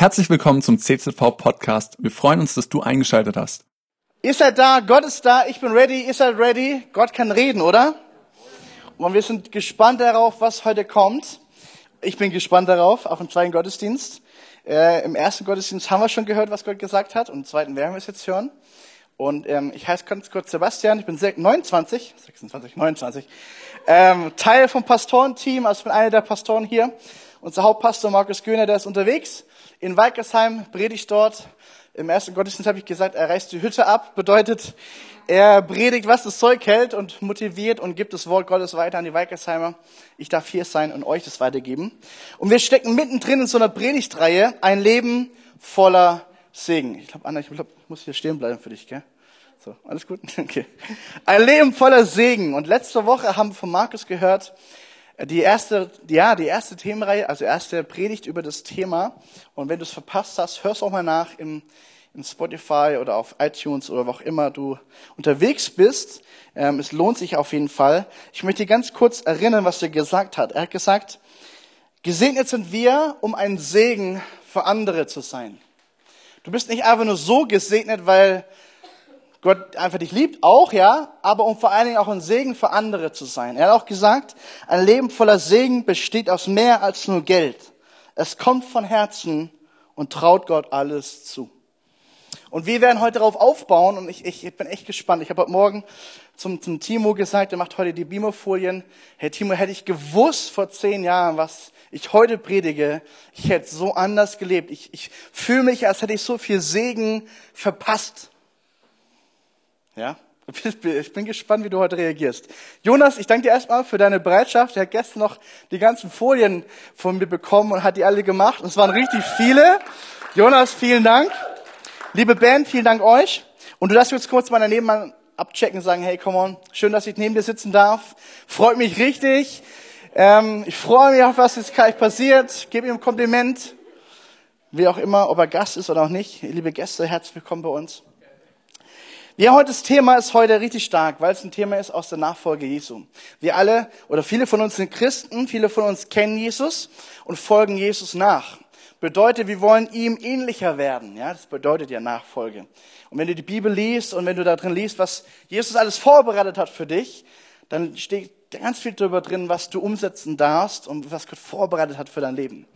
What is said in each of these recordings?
Herzlich willkommen zum CZV Podcast. Wir freuen uns, dass du eingeschaltet hast. Ihr seid da, Gott ist da, ich bin ready, ihr seid ready. Gott kann reden, oder? Und wir sind gespannt darauf, was heute kommt. Ich bin gespannt darauf, auf den zweiten Gottesdienst. Äh, Im ersten Gottesdienst haben wir schon gehört, was Gott gesagt hat, und im zweiten werden wir es jetzt hören. Und ähm, ich heiße ganz kurz Sebastian, ich bin 29, 26, 29, ähm, Teil vom Pastorenteam, also ich bin einer der Pastoren hier. Unser Hauptpastor Markus Göhner, der ist unterwegs in Weikersheim, predigt dort. Im ersten Gottesdienst habe ich gesagt, er reißt die Hütte ab, bedeutet, er predigt, was das Zeug hält und motiviert und gibt das Wort Gottes weiter an die Weikersheimer. Ich darf hier sein und euch das weitergeben. Und wir stecken mittendrin in so einer Predigtreihe, ein Leben voller Segen. Ich glaube, Anna, ich, glaub, ich muss hier stehen bleiben für dich, gell? So, alles gut? Okay. Ein Leben voller Segen. Und letzte Woche haben wir von Markus gehört, die erste, ja, die erste Themenreihe, also erste Predigt über das Thema. Und wenn du es verpasst hast, hörst auch mal nach im, in Spotify oder auf iTunes oder wo auch immer du unterwegs bist. Ähm, es lohnt sich auf jeden Fall. Ich möchte ganz kurz erinnern, was er gesagt hat. Er hat gesagt, gesegnet sind wir, um ein Segen für andere zu sein. Du bist nicht einfach nur so gesegnet, weil Gott einfach dich liebt, auch, ja, aber um vor allen Dingen auch ein Segen für andere zu sein. Er hat auch gesagt, ein Leben voller Segen besteht aus mehr als nur Geld. Es kommt von Herzen und traut Gott alles zu. Und wir werden heute darauf aufbauen und ich, ich, ich bin echt gespannt. Ich habe heute Morgen zum, zum Timo gesagt, der macht heute die Beamerfolien. Herr Timo, hätte ich gewusst vor zehn Jahren, was ich heute predige, ich hätte so anders gelebt. Ich, ich fühle mich, als hätte ich so viel Segen verpasst. Ja? Ich bin gespannt, wie du heute reagierst. Jonas, ich danke dir erstmal für deine Bereitschaft. Er hat gestern noch die ganzen Folien von mir bekommen und hat die alle gemacht. Und es waren richtig viele. Jonas, vielen Dank. Liebe Band, vielen Dank euch. Und du darfst jetzt kurz mal daneben abchecken und sagen, hey, come on, schön, dass ich neben dir sitzen darf. Freut mich richtig. Ähm, ich freue mich auf, was jetzt gleich passiert. Gib ihm ein Kompliment. Wie auch immer, ob er Gast ist oder auch nicht. Liebe Gäste, herzlich willkommen bei uns. Ja, heute das Thema ist heute richtig stark, weil es ein Thema ist aus der Nachfolge Jesu. Wir alle oder viele von uns sind Christen, viele von uns kennen Jesus und folgen Jesus nach. Bedeutet, wir wollen ihm ähnlicher werden. Ja, das bedeutet ja Nachfolge. Und wenn du die Bibel liest und wenn du da drin liest, was Jesus alles vorbereitet hat für dich, dann steht ganz viel darüber drin, was du umsetzen darfst und was Gott vorbereitet hat für dein Leben.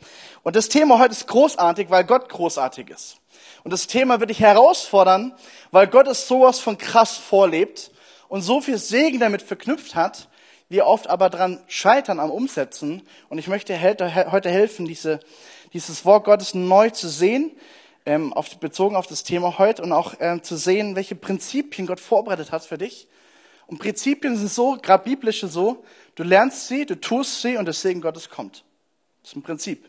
Und das Thema heute ist großartig, weil Gott großartig ist. Und das Thema wird dich herausfordern, weil Gott es sowas von krass vorlebt und so viel Segen damit verknüpft hat, wir oft aber dran scheitern am Umsetzen. Und ich möchte heute helfen, diese, dieses Wort Gottes neu zu sehen, ähm, auf, bezogen auf das Thema heute und auch ähm, zu sehen, welche Prinzipien Gott vorbereitet hat für dich. Und Prinzipien sind so, gerade biblische so, du lernst sie, du tust sie und der Segen Gottes kommt. Das ist ein Prinzip.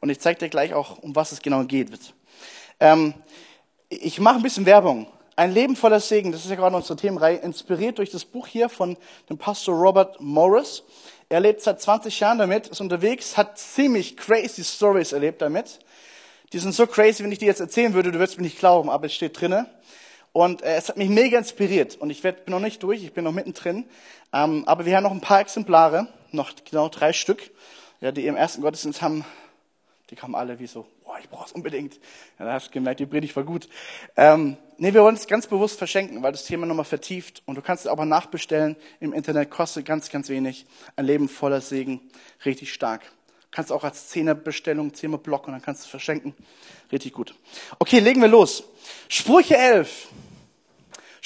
Und ich zeige dir gleich auch, um was es genau geht. Ähm, ich mache ein bisschen Werbung. Ein Leben voller Segen, das ist ja gerade unsere Themenreihe, inspiriert durch das Buch hier von dem Pastor Robert Morris. Er lebt seit 20 Jahren damit, ist unterwegs, hat ziemlich crazy Stories erlebt damit. Die sind so crazy, wenn ich die jetzt erzählen würde, du würdest mir nicht glauben, aber es steht drinne. Und äh, es hat mich mega inspiriert. Und ich werd, bin noch nicht durch, ich bin noch mittendrin. Ähm, aber wir haben noch ein paar Exemplare, noch genau drei Stück, ja, die im ersten Gottesdienst haben, die kamen alle wie so, boah, ich brauche es unbedingt. Ja, da hast du gemerkt, die Predigt war gut. Ähm, nee, wir wollen es ganz bewusst verschenken, weil das Thema nochmal vertieft. Und du kannst es aber nachbestellen im Internet, kostet ganz, ganz wenig. Ein Leben voller Segen, richtig stark. Du kannst auch als Zehnerbestellung, Zehnerblock und dann kannst du es verschenken. Richtig gut. Okay, legen wir los. Sprüche 11.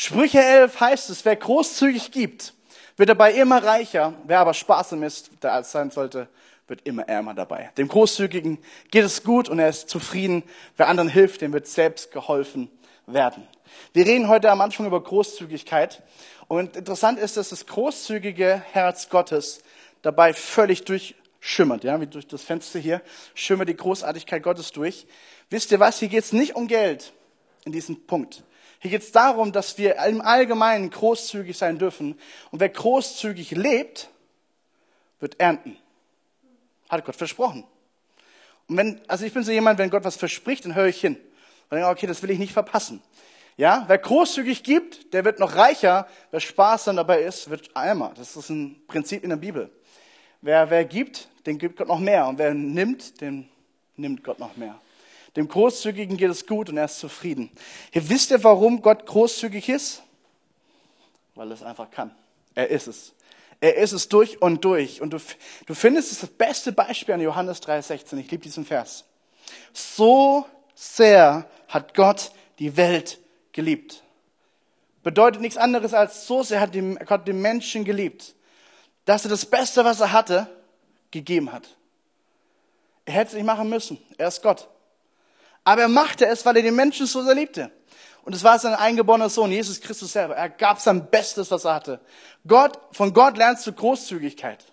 Sprüche 11 heißt es, wer großzügig gibt, wird dabei immer reicher. Wer aber sparsam ist, der als sein sollte, wird immer ärmer dabei. Dem Großzügigen geht es gut und er ist zufrieden. Wer anderen hilft, dem wird selbst geholfen werden. Wir reden heute am Anfang über Großzügigkeit. Und interessant ist, dass das großzügige Herz Gottes dabei völlig durchschimmert, ja, wie durch das Fenster hier, schimmert die Großartigkeit Gottes durch. Wisst ihr was? Hier geht es nicht um Geld in diesem Punkt. Hier geht es darum, dass wir im Allgemeinen großzügig sein dürfen. Und wer großzügig lebt, wird ernten. Hat Gott versprochen. Und wenn, also ich bin so jemand, wenn Gott was verspricht, dann höre ich hin. Und denke, okay, das will ich nicht verpassen. Ja, wer großzügig gibt, der wird noch reicher. Wer sparsam dabei ist, wird ärmer. Das ist ein Prinzip in der Bibel. Wer, wer gibt, den gibt Gott noch mehr. Und wer nimmt, den nimmt Gott noch mehr. Dem Großzügigen geht es gut und er ist zufrieden. Hier wisst ihr, warum Gott großzügig ist? Weil er es einfach kann. Er ist es. Er ist es durch und durch. Und du, du findest es das beste Beispiel an Johannes 3,16. Ich liebe diesen Vers. So sehr hat Gott die Welt geliebt. Bedeutet nichts anderes als so sehr hat Gott den Menschen geliebt, dass er das Beste, was er hatte, gegeben hat. Er hätte es nicht machen müssen. Er ist Gott. Aber er machte es, weil er den Menschen so sehr liebte. Und es war sein eingeborener Sohn, Jesus Christus selber. Er gab sein Bestes, was er hatte. Gott, von Gott lernst du Großzügigkeit.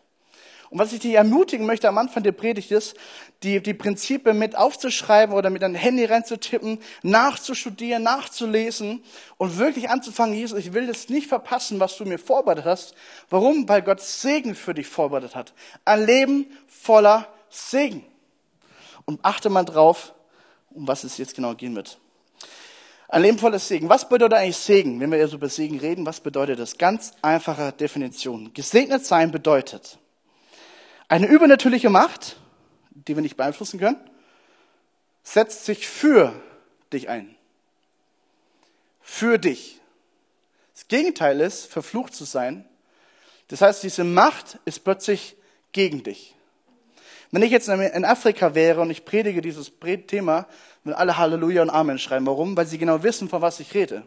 Und was ich dir ermutigen möchte am Anfang der Predigt ist, die, die Prinzipien mit aufzuschreiben oder mit deinem Handy reinzutippen, nachzustudieren, nachzulesen und wirklich anzufangen, Jesus, ich will das nicht verpassen, was du mir vorbereitet hast. Warum? Weil Gott Segen für dich vorbereitet hat. Ein Leben voller Segen. Und achte mal drauf, um was es jetzt genau gehen wird. Ein Leben voller Segen. Was bedeutet eigentlich Segen? Wenn wir jetzt über Segen reden, was bedeutet das? Ganz einfache Definition. Gesegnet sein bedeutet eine übernatürliche Macht, die wir nicht beeinflussen können, setzt sich für dich ein. Für dich. Das Gegenteil ist, verflucht zu sein. Das heißt, diese Macht ist plötzlich gegen dich. Wenn ich jetzt in Afrika wäre und ich predige dieses Thema, würden alle Halleluja und Amen schreiben. Warum? Weil sie genau wissen, von was ich rede.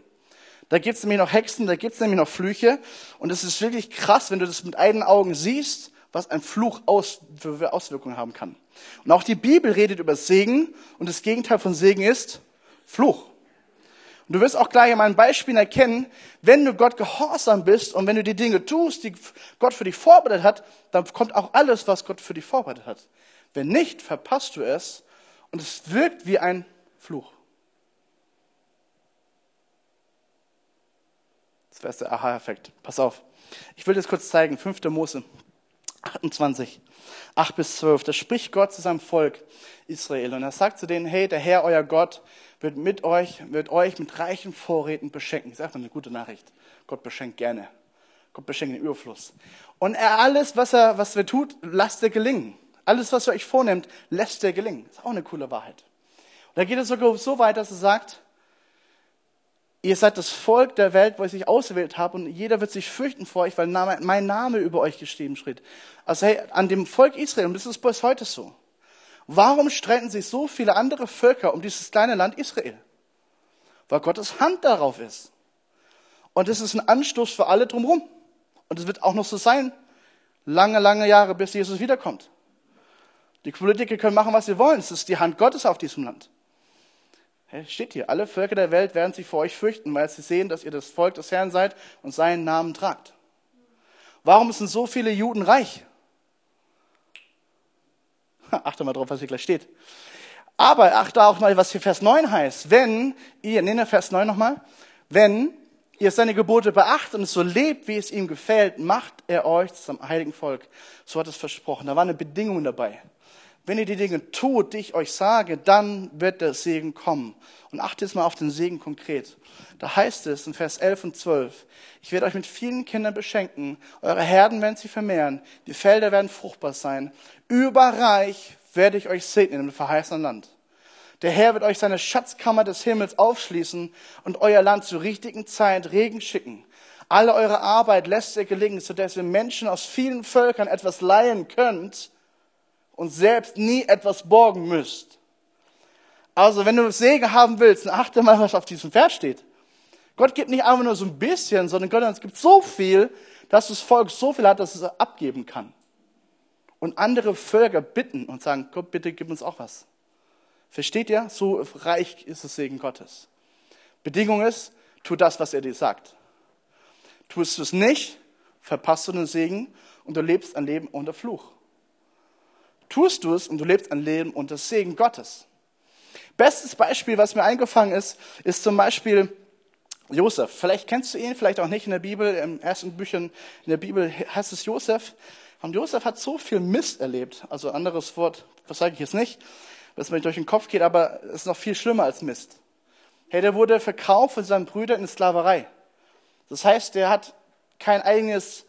Da gibt es nämlich noch Hexen, da gibt es nämlich noch Flüche. Und es ist wirklich krass, wenn du das mit eigenen Augen siehst, was ein Fluch aus, für Auswirkungen haben kann. Und auch die Bibel redet über Segen und das Gegenteil von Segen ist Fluch. Und du wirst auch gleich an meinen Beispielen erkennen, wenn du Gott gehorsam bist und wenn du die Dinge tust, die Gott für dich vorbereitet hat, dann kommt auch alles, was Gott für dich vorbereitet hat. Wenn nicht, verpasst du es und es wirkt wie ein Fluch. Das wäre der Aha-Effekt. Pass auf. Ich will das kurz zeigen. 5. Mose 28, 8 bis 12. Da spricht Gott zu seinem Volk Israel und er sagt zu denen, hey, der Herr, euer Gott, wird mit euch, wird euch mit reichen Vorräten beschenken. Das ist einfach eine gute Nachricht. Gott beschenkt gerne. Gott beschenkt den Überfluss. Und er alles, was er, was er tut, lasst er gelingen. Alles, was ihr euch vornehmt, lässt er gelingen. Ist auch eine coole Wahrheit. Und da geht es sogar so weit, dass er sagt, ihr seid das Volk der Welt, wo ich sich ausgewählt habe und jeder wird sich fürchten vor euch, weil mein Name über euch geschrieben steht. Also hey, an dem Volk Israel, und das ist bis heute so. Warum streiten sich so viele andere Völker um dieses kleine Land Israel? Weil Gottes Hand darauf ist. Und es ist ein Anstoß für alle drumherum. Und es wird auch noch so sein, lange, lange Jahre, bis Jesus wiederkommt. Die Politiker können machen, was sie wollen. Es ist die Hand Gottes auf diesem Land. Steht hier, alle Völker der Welt werden sich vor euch fürchten, weil sie sehen, dass ihr das Volk des Herrn seid und seinen Namen tragt. Warum sind so viele Juden reich? Achte mal drauf, was hier gleich steht. Aber achte auch mal, was hier Vers 9 heißt. Wenn ihr, nenne Vers 9 nochmal, wenn ihr seine Gebote beachtet und es so lebt, wie es ihm gefällt, macht er euch zum heiligen Volk. So hat es versprochen. Da war eine Bedingung dabei. Wenn ihr die Dinge tut, die ich euch sage, dann wird der Segen kommen. Und achtet jetzt mal auf den Segen konkret. Da heißt es in Vers 11 und 12, ich werde euch mit vielen Kindern beschenken, eure Herden werden sich vermehren, die Felder werden fruchtbar sein, überreich werde ich euch segnen im verheißenen Land. Der Herr wird euch seine Schatzkammer des Himmels aufschließen und euer Land zur richtigen Zeit Regen schicken. Alle eure Arbeit lässt er gelingen, sodass ihr Menschen aus vielen Völkern etwas leihen könnt und selbst nie etwas borgen müsst. Also, wenn du Segen haben willst, dann achte mal, was auf diesem Vers steht. Gott gibt nicht einfach nur so ein bisschen, sondern Gott gibt so viel, dass das Volk so viel hat, dass es abgeben kann und andere Völker bitten und sagen, Gott, bitte gib uns auch was. Versteht ihr? So reich ist das Segen Gottes. Bedingung ist, tu das, was er dir sagt. Tust du es nicht, verpasst du den Segen und du lebst ein Leben unter Fluch. Tust du es und du lebst ein Leben unter Segen Gottes. Bestes Beispiel, was mir eingefangen ist, ist zum Beispiel Josef. Vielleicht kennst du ihn, vielleicht auch nicht in der Bibel, im ersten Büchern in der Bibel heißt es Josef. Und Josef hat so viel Mist erlebt. Also anderes Wort, was sage ich jetzt nicht, was mir durch den Kopf geht, aber es ist noch viel schlimmer als Mist. Hey, der wurde verkauft von seinen Brüdern in Sklaverei. Das heißt, der hat kein eigenes,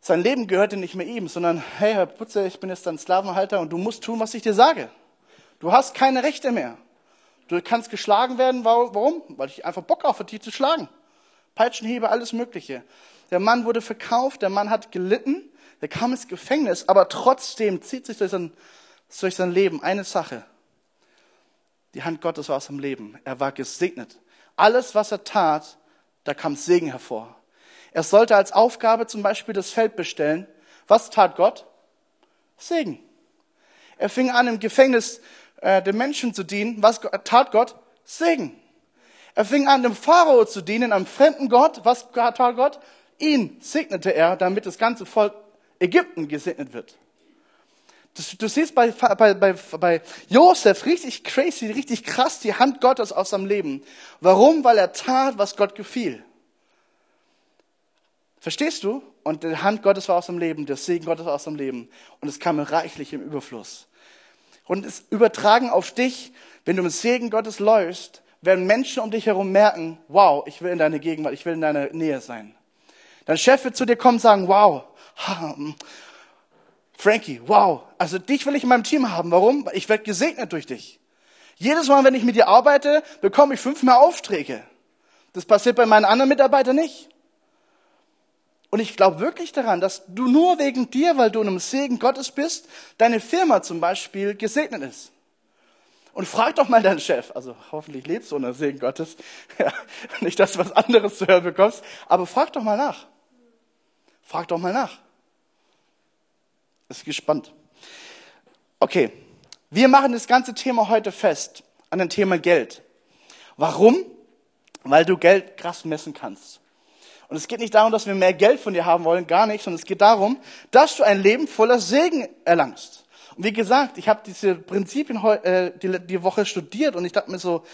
sein Leben gehörte nicht mehr ihm, sondern, hey, Herr Putze, ich bin jetzt dein Sklavenhalter und du musst tun, was ich dir sage. Du hast keine Rechte mehr. Du kannst geschlagen werden. Warum? Weil ich einfach Bock habe, dich zu schlagen. Peitschenhiebe, alles Mögliche. Der Mann wurde verkauft, der Mann hat gelitten, der kam ins Gefängnis, aber trotzdem zieht sich durch sein, durch sein Leben eine Sache. Die Hand Gottes war aus seinem Leben. Er war gesegnet. Alles, was er tat, da kam Segen hervor. Er sollte als Aufgabe zum Beispiel das Feld bestellen. Was tat Gott? Segen. Er fing an, im Gefängnis äh, den Menschen zu dienen. Was tat Gott? Segen. Er fing an, dem Pharao zu dienen, einem fremden Gott. Was tat Gott? Ihn segnete er, damit das ganze Volk Ägypten gesegnet wird. Du, du siehst bei, bei, bei, bei Josef richtig crazy, richtig krass die Hand Gottes aus seinem Leben. Warum? Weil er tat, was Gott gefiel. Verstehst du? Und die Hand Gottes war aus dem Leben, der Segen Gottes war aus dem Leben. Und es kam reichlich im Überfluss. Und es übertragen auf dich, wenn du im Segen Gottes läufst, werden Menschen um dich herum merken, wow, ich will in deine Gegenwart, ich will in deiner Nähe sein. Dein Chef wird zu dir kommen und sagen, wow, Frankie, wow, also dich will ich in meinem Team haben. Warum? Ich werde gesegnet durch dich. Jedes Mal, wenn ich mit dir arbeite, bekomme ich fünf mehr Aufträge. Das passiert bei meinen anderen Mitarbeitern nicht. Und ich glaube wirklich daran, dass du nur wegen dir, weil du in einem Segen Gottes bist, deine Firma zum Beispiel gesegnet ist. Und frag doch mal deinen Chef, also hoffentlich lebst du unter Segen Gottes, ja, nicht, dass du was anderes zu hören bekommst, aber frag doch mal nach. Frag doch mal nach. Ist gespannt. Okay, wir machen das ganze Thema heute fest an dem Thema Geld. Warum? Weil du Geld krass messen kannst. Und es geht nicht darum, dass wir mehr Geld von dir haben wollen, gar nicht, sondern es geht darum, dass du ein Leben voller Segen erlangst. Und wie gesagt, ich habe diese Prinzipien äh, die, die Woche studiert und ich dachte mir so,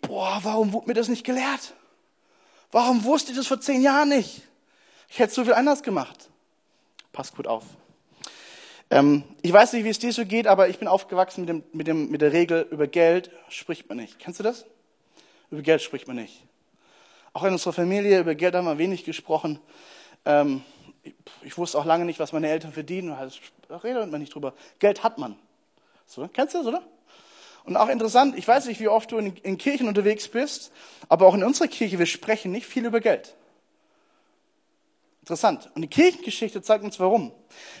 boah, warum wurde mir das nicht gelehrt? Warum wusste ich das vor zehn Jahren nicht? Ich hätte so viel anders gemacht. Passt gut auf. Ähm, ich weiß nicht, wie es dir so geht, aber ich bin aufgewachsen mit, dem, mit, dem, mit der Regel, über Geld spricht man nicht. Kennst du das? Über Geld spricht man nicht. Auch in unserer Familie, über Geld haben wir wenig gesprochen. Ähm, ich, ich, wusste auch lange nicht, was meine Eltern verdienen. Da redet man nicht drüber. Geld hat man. So, kennst du das, oder? Und auch interessant, ich weiß nicht, wie oft du in, in Kirchen unterwegs bist, aber auch in unserer Kirche, wir sprechen nicht viel über Geld. Interessant. Und die Kirchengeschichte zeigt uns warum.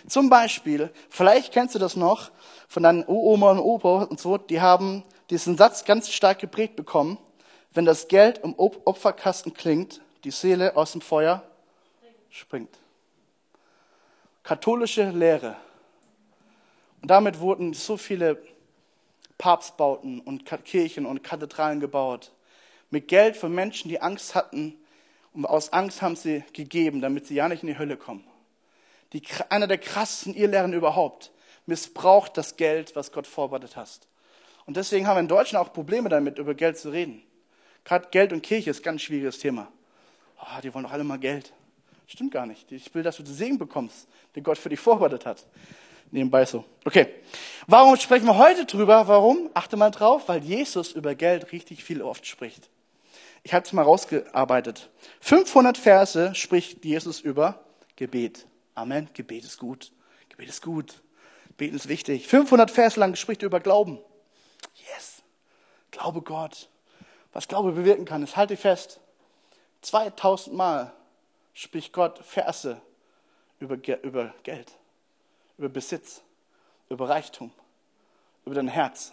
Zum Beispiel, vielleicht kennst du das noch von deinen Oma und Opa und so, die haben diesen Satz ganz stark geprägt bekommen. Wenn das Geld im Opferkasten klingt, die Seele aus dem Feuer springt. Katholische Lehre. Und damit wurden so viele Papstbauten und Kirchen und Kathedralen gebaut. Mit Geld für Menschen, die Angst hatten, und aus Angst haben sie gegeben, damit sie ja nicht in die Hölle kommen. Die, einer der krassesten Irrlehren überhaupt missbraucht das Geld, was Gott vorbereitet hat. Und deswegen haben wir in Deutschland auch Probleme damit, über Geld zu reden. Gerade Geld und Kirche ist ein ganz schwieriges Thema. Oh, die wollen doch alle mal Geld. Stimmt gar nicht. Ich will, dass du den Segen bekommst, den Gott für dich vorbereitet hat. Nebenbei so. Okay. Warum sprechen wir heute drüber? Warum? Achte mal drauf, weil Jesus über Geld richtig viel oft spricht. Ich habe es mal rausgearbeitet. 500 Verse spricht Jesus über Gebet. Amen. Gebet ist gut. Gebet ist gut. Beten ist wichtig. 500 Verse lang spricht er über Glauben. Yes. Glaube Gott. Was Glaube bewirken kann, das halte fest. 2000 Mal spricht Gott Verse über, über Geld, über Besitz, über Reichtum, über dein Herz.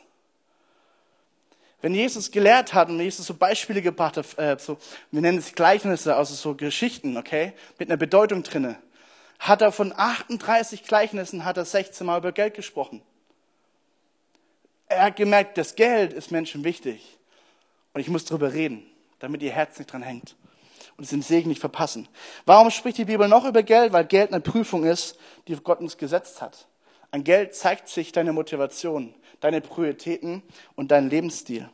Wenn Jesus gelehrt hat und Jesus so Beispiele gebracht hat, äh, so, wir nennen es Gleichnisse, also so Geschichten, okay, mit einer Bedeutung drinne, hat er von 38 Gleichnissen hat er 16 Mal über Geld gesprochen. Er hat gemerkt, das Geld ist Menschen wichtig. Und ich muss darüber reden, damit ihr Herz nicht dran hängt und es den Segen nicht verpassen. Warum spricht die Bibel noch über Geld? Weil Geld eine Prüfung ist, die Gott uns gesetzt hat. An Geld zeigt sich deine Motivation, deine Prioritäten und dein Lebensstil.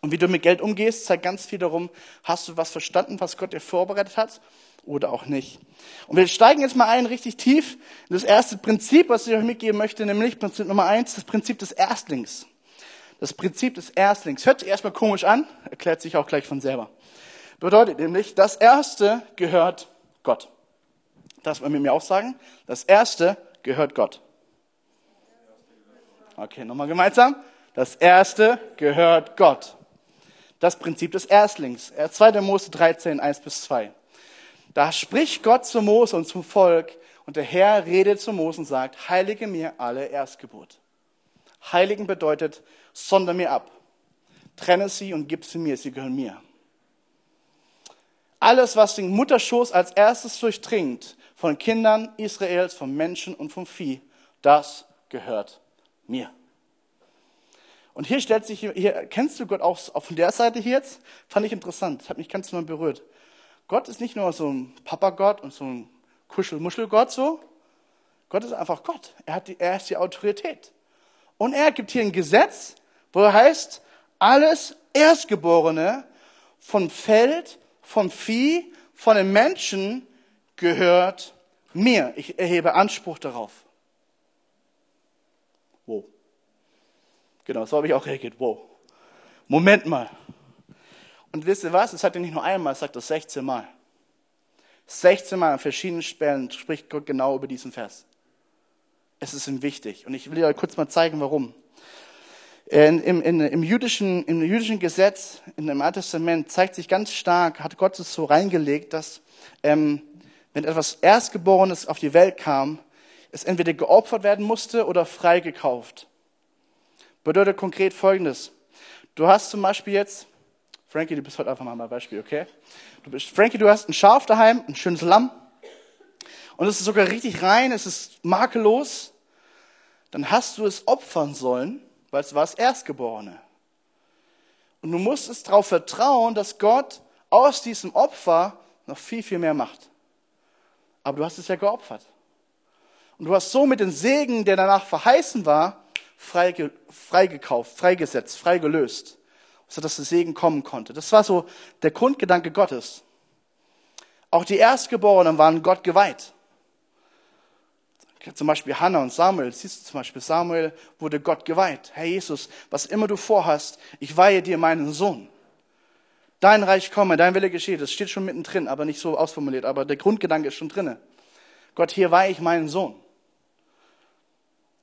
Und wie du mit Geld umgehst, zeigt ganz viel darum, hast du was verstanden, was Gott dir vorbereitet hat oder auch nicht. Und wir steigen jetzt mal ein richtig tief in das erste Prinzip, was ich euch mitgeben möchte, nämlich Prinzip Nummer eins, das Prinzip des Erstlings. Das Prinzip des Erstlings. Hört sich erstmal komisch an, erklärt sich auch gleich von selber. Bedeutet nämlich, das Erste gehört Gott. Das wollen wir mir auch sagen. Das Erste gehört Gott. Okay, nochmal gemeinsam. Das erste gehört Gott. Das Prinzip des Erstlings. 2. Mose 13, 1 bis 2. Da spricht Gott zu Mose und zum Volk und der Herr redet zu Mose und sagt, heilige mir alle Erstgeburt. Heiligen bedeutet, sonder mir ab. Trenne sie und gib sie mir, sie gehören mir. Alles, was den Mutterschoß als erstes durchdringt, von Kindern Israels, von Menschen und vom Vieh, das gehört mir. Und hier stellt sich, hier, kennst du Gott auch von der Seite hier jetzt? Fand ich interessant, hat mich ganz mal berührt. Gott ist nicht nur so ein Papa-Gott und so ein Kuschel-Muschel-Gott so. Gott ist einfach Gott. Er, hat die, er ist die Autorität. Und er gibt hier ein Gesetz, wo er heißt, alles Erstgeborene von Feld, vom Vieh, von den Menschen gehört mir. Ich erhebe Anspruch darauf. Wow. Genau, so habe ich auch reagiert. Wow. Moment mal. Und wisst ihr was? Es sagt er nicht nur einmal, es sagt das 16 Mal. 16 Mal an verschiedenen Stellen spricht Gott genau über diesen Vers. Es ist ihm wichtig. Und ich will dir kurz mal zeigen, warum. In, im, in, im, jüdischen, Im jüdischen Gesetz, in dem Alten Testament, zeigt sich ganz stark, hat Gott es so reingelegt, dass ähm, wenn etwas Erstgeborenes auf die Welt kam, es entweder geopfert werden musste oder freigekauft. Bedeutet konkret Folgendes. Du hast zum Beispiel jetzt, Frankie, du bist heute einfach mal mein Beispiel, okay? Du bist, Frankie, du hast ein Schaf daheim, ein schönes Lamm. Und es ist sogar richtig rein, es ist makellos. Dann hast du es opfern sollen, weil es war das Erstgeborene. Und du musstest darauf vertrauen, dass Gott aus diesem Opfer noch viel, viel mehr macht. Aber du hast es ja geopfert. Und du hast somit den Segen, der danach verheißen war, freigekauft, freigesetzt, freigelöst, sodass der Segen kommen konnte. Das war so der Grundgedanke Gottes. Auch die Erstgeborenen waren Gott geweiht. Zum Beispiel Hannah und Samuel. Siehst du zum Beispiel, Samuel wurde Gott geweiht. Herr Jesus, was immer du vorhast, ich weihe dir meinen Sohn. Dein Reich komme, dein Wille geschehe. Das steht schon mittendrin, aber nicht so ausformuliert. Aber der Grundgedanke ist schon drinne. Gott, hier weihe ich meinen Sohn.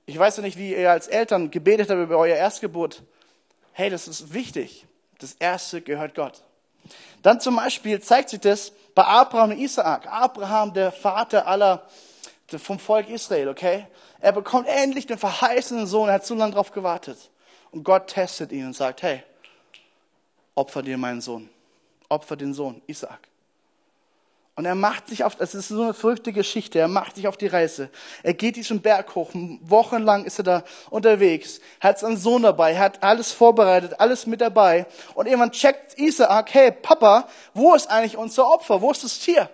Ich weiß ja nicht, wie ihr als Eltern gebetet habt über euer Erstgeburt. Hey, das ist wichtig. Das Erste gehört Gott. Dann zum Beispiel zeigt sich das bei Abraham und Isaak. Abraham, der Vater aller, vom Volk Israel, okay? Er bekommt endlich den verheißenen Sohn. Er hat so lange darauf gewartet. Und Gott testet ihn und sagt, hey, opfer dir meinen Sohn. Opfer den Sohn, Isaak. Und er macht sich auf, das ist so eine verrückte Geschichte, er macht sich auf die Reise. Er geht diesen Berg hoch, wochenlang ist er da unterwegs, er hat seinen Sohn dabei, hat alles vorbereitet, alles mit dabei. Und irgendwann checkt Isaak, hey Papa, wo ist eigentlich unser Opfer, wo ist das Tier?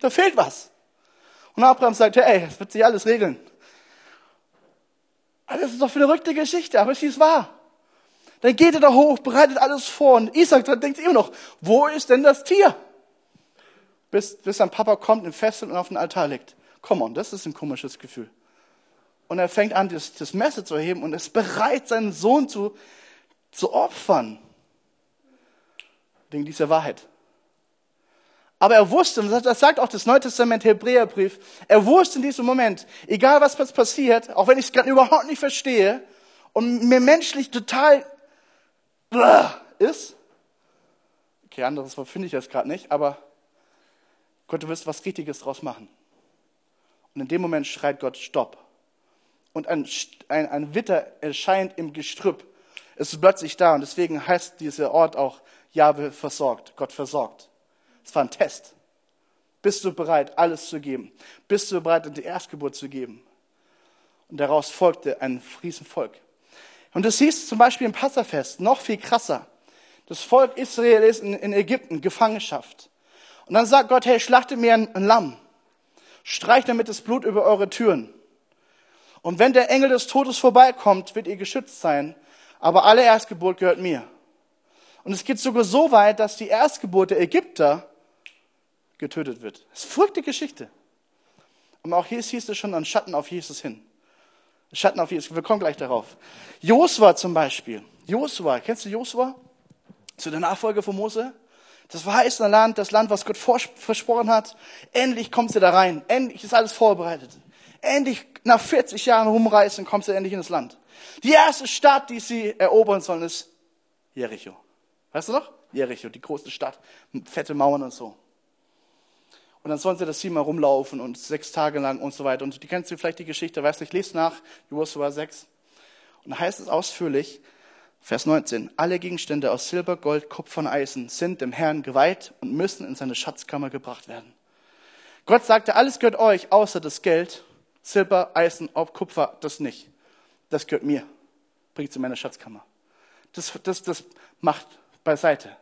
Da fehlt was. Und Abraham sagt, hey, es wird sich alles regeln. Das ist doch eine verrückte Geschichte, aber sie ist wahr. Dann geht er da hoch, bereitet alles vor und Isaac denkt immer noch, wo ist denn das Tier? Bis, bis sein Papa kommt, ihn fesselt und auf den Altar legt. Come on, das ist ein komisches Gefühl. Und er fängt an, das, das Messer zu erheben und ist bereit, seinen Sohn zu, zu opfern. Wegen dieser Wahrheit. Aber er wusste, und das sagt auch das Neue Testament Hebräerbrief, er wusste in diesem Moment, egal was passiert, auch wenn ich es gerade überhaupt nicht verstehe und mir menschlich total ist, okay, anderes Wort finde ich jetzt gerade nicht, aber Gott, du wirst was Richtiges draus machen. Und in dem Moment schreit Gott Stopp. Und ein, ein, ein Witter erscheint im Gestrüpp. Es ist plötzlich da und deswegen heißt dieser Ort auch Jahwe versorgt, Gott versorgt. Es war ein Test. Bist du bereit, alles zu geben? Bist du bereit, die Erstgeburt zu geben? Und daraus folgte ein Riesenvolk. Und das hieß zum Beispiel im Passafest noch viel krasser. Das Volk Israel ist in, in Ägypten, Gefangenschaft. Und dann sagt Gott, hey, schlachtet mir ein, Lamm. Streicht damit das Blut über eure Türen. Und wenn der Engel des Todes vorbeikommt, wird ihr geschützt sein. Aber alle Erstgeburt gehört mir. Und es geht sogar so weit, dass die Erstgeburt der Ägypter getötet wird. Das ist verrückte Geschichte. Und auch hier hieß es schon ein Schatten auf Jesus hin. Schatten auf Jesus. Wir kommen gleich darauf. Josua zum Beispiel. Josua, kennst du Josua? Zu der Nachfolger von Mose? Das verheißene Land, das Land, was Gott versprochen hat. Endlich kommst du da rein. Endlich ist alles vorbereitet. Endlich nach 40 Jahren rumreisen kommst du endlich in das Land. Die erste Stadt, die sie erobern sollen, ist Jericho. Weißt du noch? Jericho, die große Stadt, fette Mauern und so. Und dann sollen sie das Sieben rumlaufen und sechs Tage lang und so weiter. Und die kennst du vielleicht die Geschichte, weißt du, ich lese nach, Joshua 6. Und da heißt es ausführlich, Vers 19, alle Gegenstände aus Silber, Gold, Kupfer und Eisen sind dem Herrn geweiht und müssen in seine Schatzkammer gebracht werden. Gott sagte, alles gehört euch, außer das Geld, Silber, Eisen, Kupfer, das nicht. Das gehört mir. Bringt es in meine Schatzkammer. Das, das, das macht beiseite.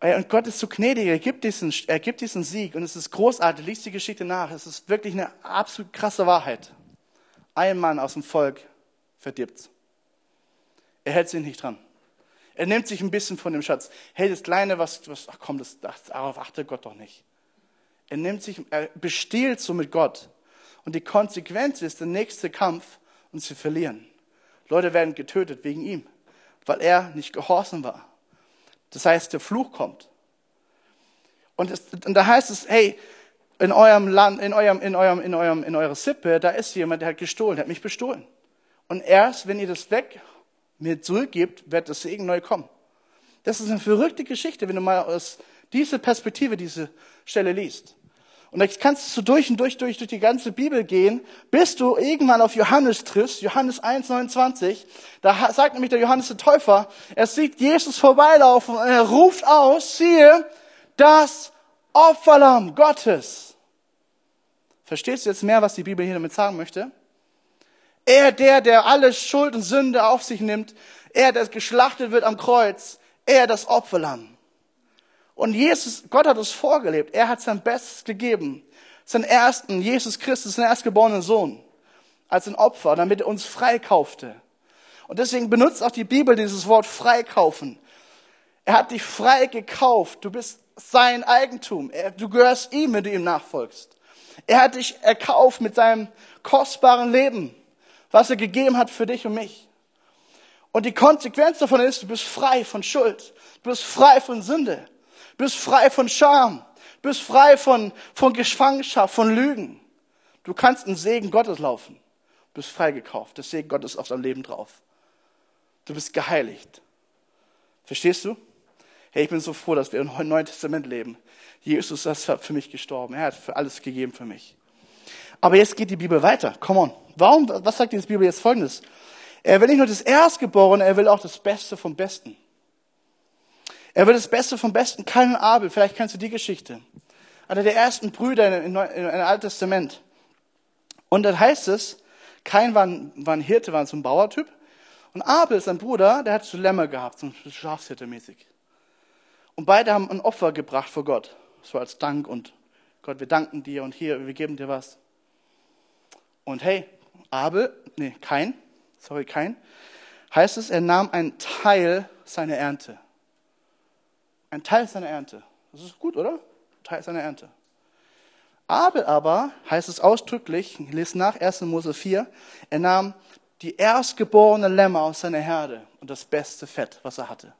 Und Gott ist so gnädig, er gibt, diesen, er gibt diesen Sieg und es ist großartig, liest die Geschichte nach, es ist wirklich eine absolut krasse Wahrheit. Ein Mann aus dem Volk verdirbt Er hält sich nicht dran. Er nimmt sich ein bisschen von dem Schatz. Hey, das Kleine, was, was ach komm, das, das, darauf achtet Gott doch nicht. Er nimmt sich, er bestiehlt so mit Gott. Und die Konsequenz ist der nächste Kampf und sie verlieren. Leute werden getötet wegen ihm, weil er nicht gehorsam war. Das heißt, der Fluch kommt. Und, es, und da heißt es, hey, in eurem Land, in eurem, in eurem, in eurem, in eurer Sippe, da ist jemand, der hat gestohlen, der hat mich bestohlen. Und erst, wenn ihr das weg mir zurückgibt, wird das Segen neu kommen. Das ist eine verrückte Geschichte, wenn du mal aus dieser Perspektive diese Stelle liest. Und jetzt kannst du durch und durch, durch, durch die ganze Bibel gehen, bis du irgendwann auf Johannes triffst, Johannes 1, 29. Da sagt nämlich der Johannes der Täufer, er sieht Jesus vorbeilaufen und er ruft aus, siehe, das Opferlamm Gottes. Verstehst du jetzt mehr, was die Bibel hier damit sagen möchte? Er, der, der alle Schuld und Sünde auf sich nimmt, er, der geschlachtet wird am Kreuz, er, das Opferlamm. Und Jesus, Gott hat es vorgelebt. Er hat sein Bestes gegeben. Seinen ersten, Jesus Christus, seinen erstgeborenen Sohn, als ein Opfer, damit er uns freikaufte. Und deswegen benutzt auch die Bibel dieses Wort freikaufen. Er hat dich frei gekauft. Du bist sein Eigentum. du gehörst ihm, wenn du ihm nachfolgst. Er hat dich erkauft mit seinem kostbaren Leben, was er gegeben hat für dich und mich. Und die Konsequenz davon ist, du bist frei von Schuld. Du bist frei von Sünde bist frei von Scham, bist frei von, von Gefangenschaft, von Lügen. Du kannst im Segen Gottes laufen, bist freigekauft. Der Segen Gottes auf deinem Leben drauf. Du bist geheiligt. Verstehst du? Hey, ich bin so froh, dass wir im Neuen Testament leben. Jesus ist für mich gestorben. Er hat für alles gegeben für mich. Aber jetzt geht die Bibel weiter. Come on. Warum, was sagt die Bibel jetzt folgendes? Er will nicht nur das Erstgeborene, er will auch das Beste vom Besten. Er will das Beste vom Besten. Kain und Abel, vielleicht kennst du die Geschichte. Einer der ersten Brüder im Alten Testament. Und dann heißt es, Kain war ein, war ein Hirte, war so ein Bauertyp. Und Abel, sein Bruder, der hat so Lämmer gehabt, so Schafshirte mäßig. Und beide haben ein Opfer gebracht vor Gott. So als Dank und Gott, wir danken dir und hier, wir geben dir was. Und hey, Abel, nee, Kain, sorry, Kain, heißt es, er nahm einen Teil seiner Ernte. Ein Teil seiner Ernte. Das ist gut, oder? Ein Teil seiner Ernte. Abel aber, heißt es ausdrücklich, ich lese nach 1. Mose 4, er nahm die erstgeborene Lämmer aus seiner Herde und das beste Fett, was er hatte.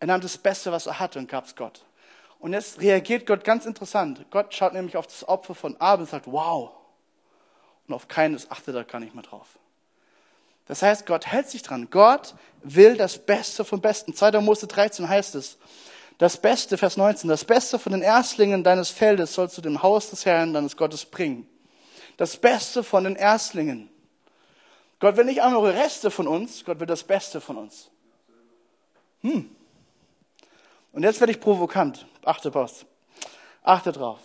Er nahm das Beste, was er hatte und gab es Gott. Und jetzt reagiert Gott ganz interessant. Gott schaut nämlich auf das Opfer von Abel und sagt, wow. Und auf keines achtet er gar nicht mehr drauf. Das heißt, Gott hält sich dran. Gott will das Beste vom Besten. 2. Mose 13 heißt es, das Beste, Vers 19, das Beste von den Erstlingen deines Feldes sollst du dem Haus des Herrn, deines Gottes bringen. Das Beste von den Erstlingen. Gott will nicht einfach Reste von uns, Gott will das Beste von uns. Hm. Und jetzt werde ich provokant. Achte, Post. Achte drauf.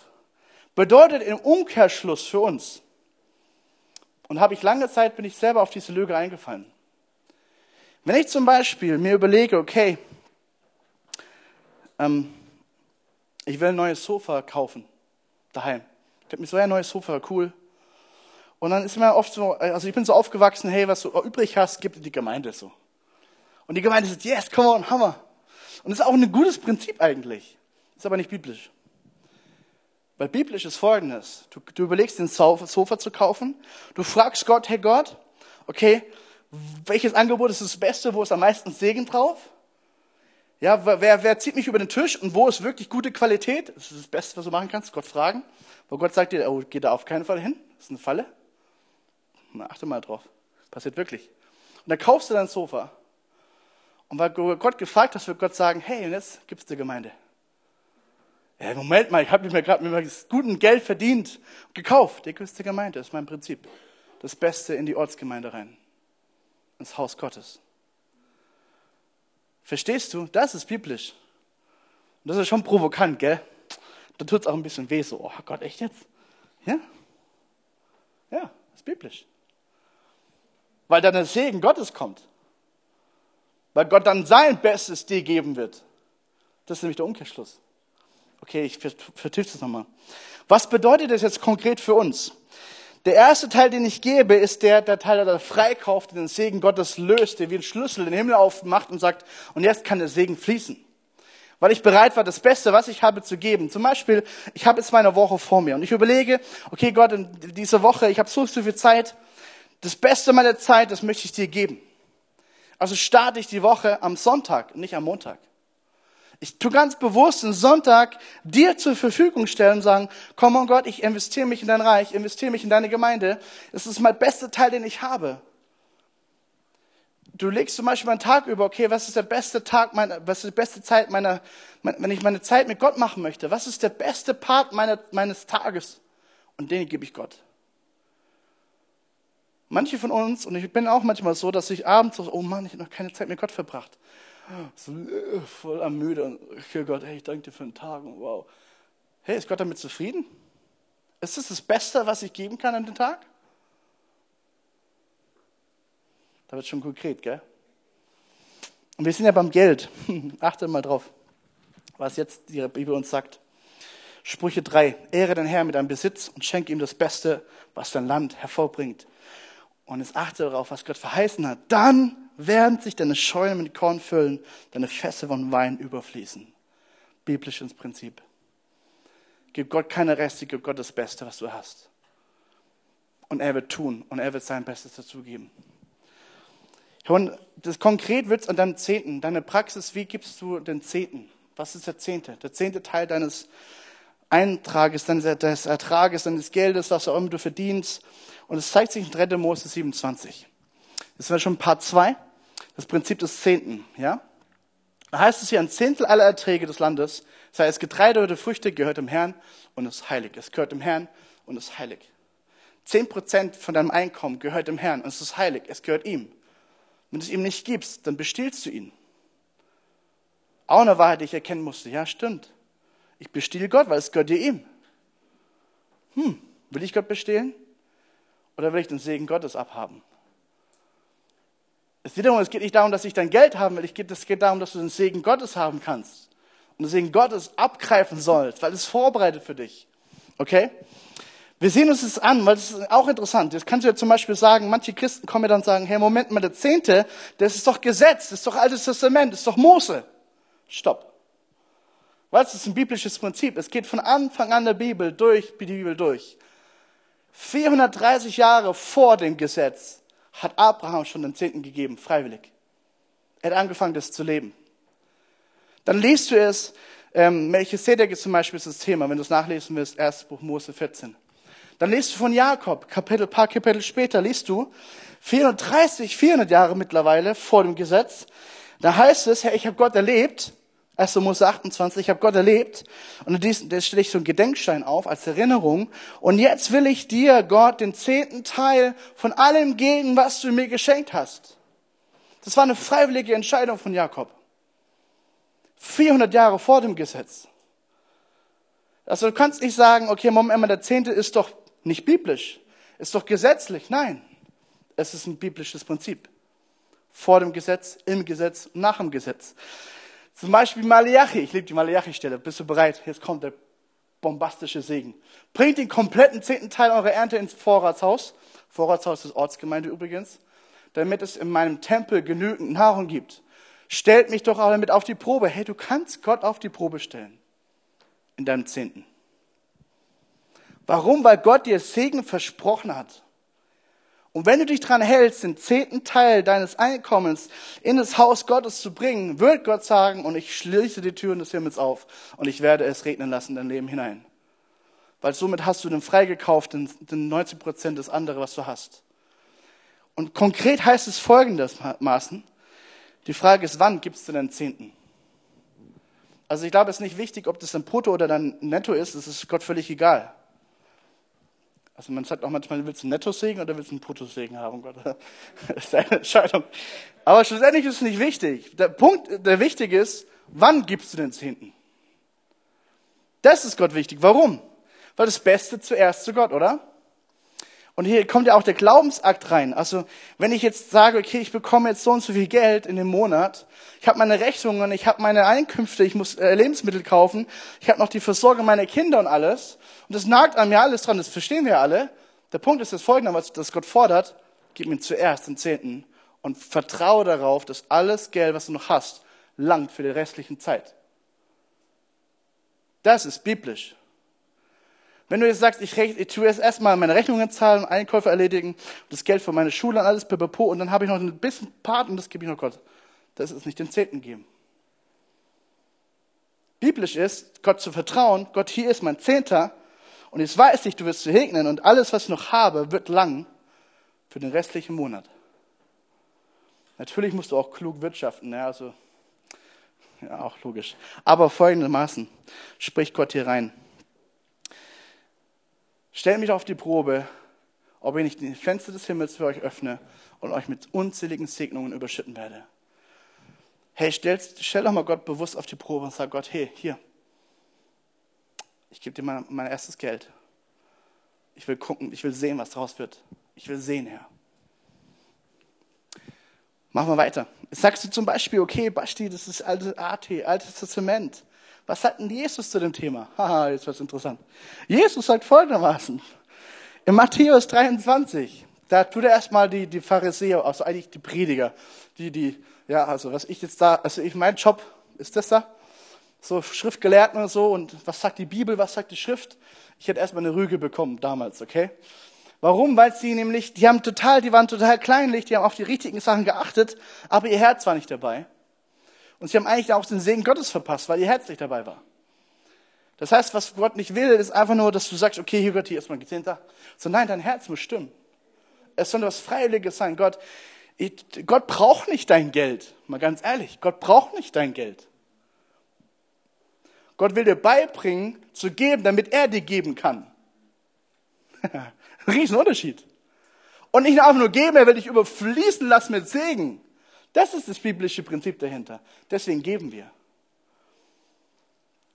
Bedeutet im Umkehrschluss für uns, und habe ich lange Zeit, bin ich selber auf diese Lüge eingefallen. Wenn ich zum Beispiel mir überlege, okay, ähm, ich will ein neues Sofa kaufen, daheim. Ich habe mir so ein neues Sofa, cool. Und dann ist mir oft so, also ich bin so aufgewachsen, hey, was du übrig hast, gib dir die Gemeinde so. Und die Gemeinde sagt, yes, come on, Hammer. Und das ist auch ein gutes Prinzip eigentlich. Ist aber nicht biblisch. Weil biblisch ist folgendes. Du, du überlegst, den Sofa zu kaufen. Du fragst Gott, hey Gott, okay, welches Angebot ist das Beste, wo ist am meisten Segen drauf? Ja, wer, wer zieht mich über den Tisch und wo ist wirklich gute Qualität? Das ist das Beste, was du machen kannst, Gott fragen. Wo Gott sagt dir, oh, geh da auf keinen Fall hin, das ist eine Falle. Na, achte mal drauf. Passiert wirklich. Und dann kaufst du dein Sofa. Und weil Gott gefragt hast, wird Gott sagen, hey, und jetzt gibt's die Gemeinde. Ja, Moment mal, ich habe mir gerade mit gutem Geld verdient und gekauft. Die die Gemeinde, das ist mein Prinzip. Das Beste in die Ortsgemeinde rein. Ins Haus Gottes. Verstehst du? Das ist biblisch. Und das ist schon provokant, gell? Da tut's auch ein bisschen weh, so, oh Gott, echt jetzt? Ja? Ja, ist biblisch. Weil dann der Segen Gottes kommt. Weil Gott dann sein Bestes dir geben wird. Das ist nämlich der Umkehrschluss. Okay, ich vertiefe das nochmal. Was bedeutet das jetzt konkret für uns? Der erste Teil, den ich gebe, ist der, der Teil, der freikauft, den Segen Gottes löst, der wie ein Schlüssel den Himmel aufmacht und sagt, und jetzt kann der Segen fließen. Weil ich bereit war, das Beste, was ich habe, zu geben. Zum Beispiel, ich habe jetzt meine Woche vor mir und ich überlege, okay Gott, in dieser Woche, ich habe so, so viel Zeit, das Beste meiner Zeit, das möchte ich dir geben. Also starte ich die Woche am Sonntag, nicht am Montag. Ich tue ganz bewusst den Sonntag dir zur Verfügung stellen und sagen, komm on Gott, ich investiere mich in dein Reich, investiere mich in deine Gemeinde. Das ist mein bester Teil, den ich habe. Du legst zum Beispiel einen Tag über, okay, was ist der beste Tag meiner, was ist die beste Zeit meiner, wenn ich meine Zeit mit Gott machen möchte, was ist der beste Part meiner, meines Tages? Und den gebe ich Gott. Manche von uns, und ich bin auch manchmal so, dass ich abends so, oh Mann, ich habe noch keine Zeit mit Gott verbracht so äh, voll am müde und okay Gott, hey, ich danke dir für den Tag und wow. Hey, ist Gott damit zufrieden? Ist das das Beste, was ich geben kann an den Tag? Da wird schon konkret, gell? Und wir sind ja beim Geld. Achte mal drauf, was jetzt die Bibel uns sagt. Sprüche 3. Ehre den Herrn mit deinem Besitz und schenke ihm das Beste, was dein Land hervorbringt. Und jetzt achte darauf, was Gott verheißen hat. Dann werden sich deine Scheunen mit Korn füllen, deine Fässer von Wein überfließen. Biblisches Prinzip. Gib Gott keine Reste, gib Gott das Beste, was du hast. Und er wird tun und er wird sein Bestes dazugeben. Und das konkret wird es an deinem Zehnten, deine Praxis, wie gibst du den Zehnten? Was ist der Zehnte? Der zehnte Teil deines Eintrages, deines Ertrages, deines Geldes, was auch immer du verdienst. Und es zeigt sich in 3. Mose 27. Das wäre schon Part 2, das Prinzip des Zehnten. Ja? Da heißt es hier, ein Zehntel aller Erträge des Landes, sei es Getreide oder Früchte, gehört dem Herrn und ist heilig. Es gehört dem Herrn und ist heilig. Zehn Prozent von deinem Einkommen gehört dem Herrn und es ist heilig. Es gehört ihm. Wenn du es ihm nicht gibst, dann bestiehlst du ihn. Auch eine Wahrheit, die ich erkennen musste. Ja, stimmt. Ich bestehle Gott, weil es gehört dir ihm. Hm, will ich Gott bestehlen? Oder will ich den Segen Gottes abhaben? Es geht, es geht nicht darum, dass ich dein Geld haben will. Es geht darum, dass du den Segen Gottes haben kannst. Und den Segen Gottes abgreifen sollst, weil es vorbereitet für dich. Okay? Wir sehen uns das an, weil das ist auch interessant. Jetzt kannst du ja zum Beispiel sagen, manche Christen kommen ja dann und sagen, hey, Moment mal, der Zehnte, das ist doch Gesetz, das ist doch Altes Testament, das ist doch Mose. Stopp. Weil es ist ein biblisches Prinzip. Es geht von Anfang an der Bibel durch, die Bibel durch. 430 Jahre vor dem Gesetz hat Abraham schon den Zehnten gegeben, freiwillig. Er hat angefangen, das zu leben. Dann liest du es, ähm, Melchisedek ist zum Beispiel das Thema, wenn du es nachlesen willst, 1. Buch Mose 14. Dann liest du von Jakob, Kapitel, paar Kapitel später, liest du, 430, 400 Jahre mittlerweile vor dem Gesetz, da heißt es, Herr, ich habe Gott erlebt, 1. Mose 28, ich habe Gott erlebt und da stelle ich so einen Gedenkstein auf als Erinnerung und jetzt will ich dir, Gott, den zehnten Teil von allem geben, was du mir geschenkt hast. Das war eine freiwillige Entscheidung von Jakob. 400 Jahre vor dem Gesetz. Also du kannst nicht sagen, okay, Moment mal, der Zehnte ist doch nicht biblisch, ist doch gesetzlich. Nein, es ist ein biblisches Prinzip. Vor dem Gesetz, im Gesetz, nach dem Gesetz. Zum Beispiel Malachi. Ich liebe die Malachi-Stelle. Bist du bereit? Jetzt kommt der bombastische Segen. Bringt den kompletten zehnten Teil eurer Ernte ins Vorratshaus. Vorratshaus ist Ortsgemeinde übrigens. Damit es in meinem Tempel genügend Nahrung gibt. Stellt mich doch auch damit auf die Probe. Hey, du kannst Gott auf die Probe stellen. In deinem Zehnten. Warum? Weil Gott dir Segen versprochen hat. Und wenn du dich daran hältst, den zehnten Teil deines Einkommens in das Haus Gottes zu bringen, wird Gott sagen, und ich schließe die Türen des Himmels auf und ich werde es regnen lassen in dein Leben hinein. Weil somit hast du den freigekauft, den, den 90 Prozent des anderen, was du hast. Und konkret heißt es folgendermaßen. Die Frage ist, wann gibst du den Zehnten? Also ich glaube, es ist nicht wichtig, ob das ein Brutto oder dann Netto ist, das ist Gott völlig egal. Also man sagt auch manchmal, willst du einen Nettosegen oder willst du einen Bruttosegen haben? Gott, das ist deine Entscheidung. Aber schlussendlich ist es nicht wichtig. Der Punkt, der wichtig ist, wann gibst du den Zehnten? Das ist Gott wichtig. Warum? Weil das Beste zuerst zu Gott, oder? Und hier kommt ja auch der Glaubensakt rein. Also wenn ich jetzt sage, okay, ich bekomme jetzt so und so viel Geld in dem Monat, ich habe meine Rechnungen, ich habe meine Einkünfte, ich muss äh, Lebensmittel kaufen, ich habe noch die Versorgung meiner Kinder und alles, und das nagt an mir alles dran, das verstehen wir alle. Der Punkt ist das folgende, was das Gott fordert, gib mir zuerst den Zehnten und vertraue darauf, dass alles Geld, was du noch hast, langt für die restlichen Zeit. Das ist biblisch. Wenn du jetzt sagst, ich, ich tue jetzt erstmal meine Rechnungen zahlen, Einkäufe erledigen, das Geld für meine Schule und alles pipapo und dann habe ich noch ein bisschen Part und das gebe ich noch Gott. Das ist nicht den Zehnten geben. Biblisch ist, Gott zu vertrauen, Gott, hier ist mein Zehnter und jetzt weiß ich, du wirst segnen und alles, was ich noch habe, wird lang für den restlichen Monat. Natürlich musst du auch klug wirtschaften, ja, also, ja, auch logisch. Aber folgendermaßen spricht Gott hier rein. Stellt mich auf die Probe, ob ich nicht die Fenster des Himmels für euch öffne und euch mit unzähligen Segnungen überschütten werde. Hey, stell, stell doch mal Gott bewusst auf die Probe und sag Gott, hey, hier, ich gebe dir mein, mein erstes Geld. Ich will gucken, ich will sehen, was daraus wird. Ich will sehen, Herr. Machen wir weiter. Sagst du zum Beispiel, okay, Basti, das ist altes AT, altes Testament. Was sagt denn Jesus zu dem Thema? Haha, jetzt wird's interessant. Jesus sagt folgendermaßen. In Matthäus 23, da tut er erstmal die, die Pharisäer, also eigentlich die Prediger, die, die, ja, also was ich jetzt da, also ich, mein Job ist das da, so Schriftgelehrten und so, und was sagt die Bibel, was sagt die Schrift? Ich hätte erstmal eine Rüge bekommen damals, okay? Warum? Weil sie nämlich, die haben total, die waren total kleinlich, die haben auf die richtigen Sachen geachtet, aber ihr Herz war nicht dabei. Und sie haben eigentlich auch den Segen Gottes verpasst, weil ihr Herz nicht dabei war. Das heißt, was Gott nicht will, ist einfach nur, dass du sagst, okay, hier Gott, hier ist mein Gezehnter. So, nein, dein Herz muss stimmen. Es soll etwas Freiwilliges sein. Gott, ich, Gott braucht nicht dein Geld. Mal ganz ehrlich, Gott braucht nicht dein Geld. Gott will dir beibringen, zu geben, damit er dir geben kann. Riesenunterschied. Und nicht einfach nur geben, er will dich überfließen lassen mit Segen. Das ist das biblische Prinzip dahinter. Deswegen geben wir.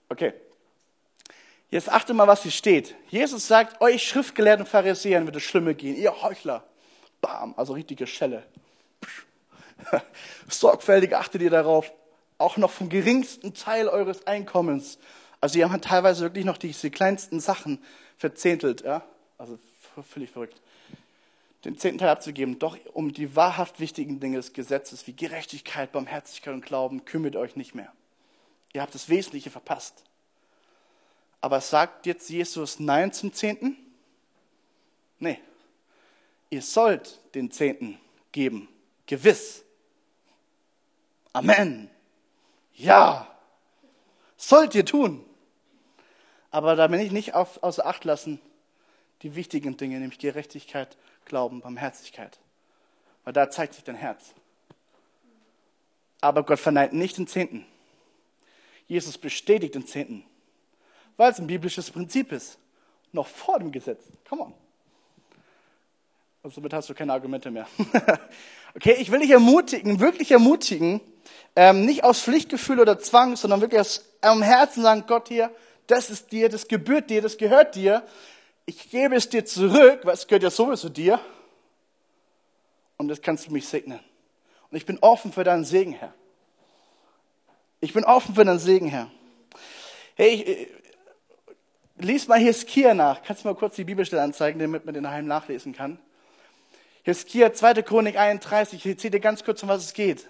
Okay. Jetzt achte mal, was hier steht. Jesus sagt, euch schriftgelehrten Pharisäern wird es schlimme gehen. Ihr Heuchler. Bam, also richtige Schelle. Sorgfältig achtet ihr darauf, auch noch vom geringsten Teil eures Einkommens. Also ihr habt teilweise wirklich noch diese kleinsten Sachen verzehntelt, ja. Also völlig verrückt den zehnten Teil abzugeben. Doch um die wahrhaft wichtigen Dinge des Gesetzes wie Gerechtigkeit, Barmherzigkeit und Glauben kümmert euch nicht mehr. Ihr habt das Wesentliche verpasst. Aber sagt jetzt Jesus Nein zum Zehnten? Nee. Ihr sollt den Zehnten geben. Gewiss. Amen. Ja. Sollt ihr tun. Aber da bin ich nicht auf, außer Acht lassen die wichtigen Dinge, nämlich Gerechtigkeit, Glauben, Barmherzigkeit. Weil da zeigt sich dein Herz. Aber Gott verneint nicht den Zehnten. Jesus bestätigt den Zehnten, weil es ein biblisches Prinzip ist. Noch vor dem Gesetz. Come on. Und somit hast du keine Argumente mehr. okay, ich will dich ermutigen, wirklich ermutigen, ähm, nicht aus Pflichtgefühl oder Zwang, sondern wirklich aus am Herzen sagen, Gott hier, das ist dir, das gebührt dir, das gehört dir ich gebe es dir zurück, weil es gehört ja sowieso dir. Und das kannst du mich segnen. Und ich bin offen für deinen Segen, Herr. Ich bin offen für deinen Segen, Herr. Hey, ich, äh, lies mal Hiskia nach. Kannst du mal kurz die Bibelstelle anzeigen, damit man den daheim nachlesen kann? Hiskia, 2. Chronik 31. Ich erzähle dir ganz kurz, um was es geht.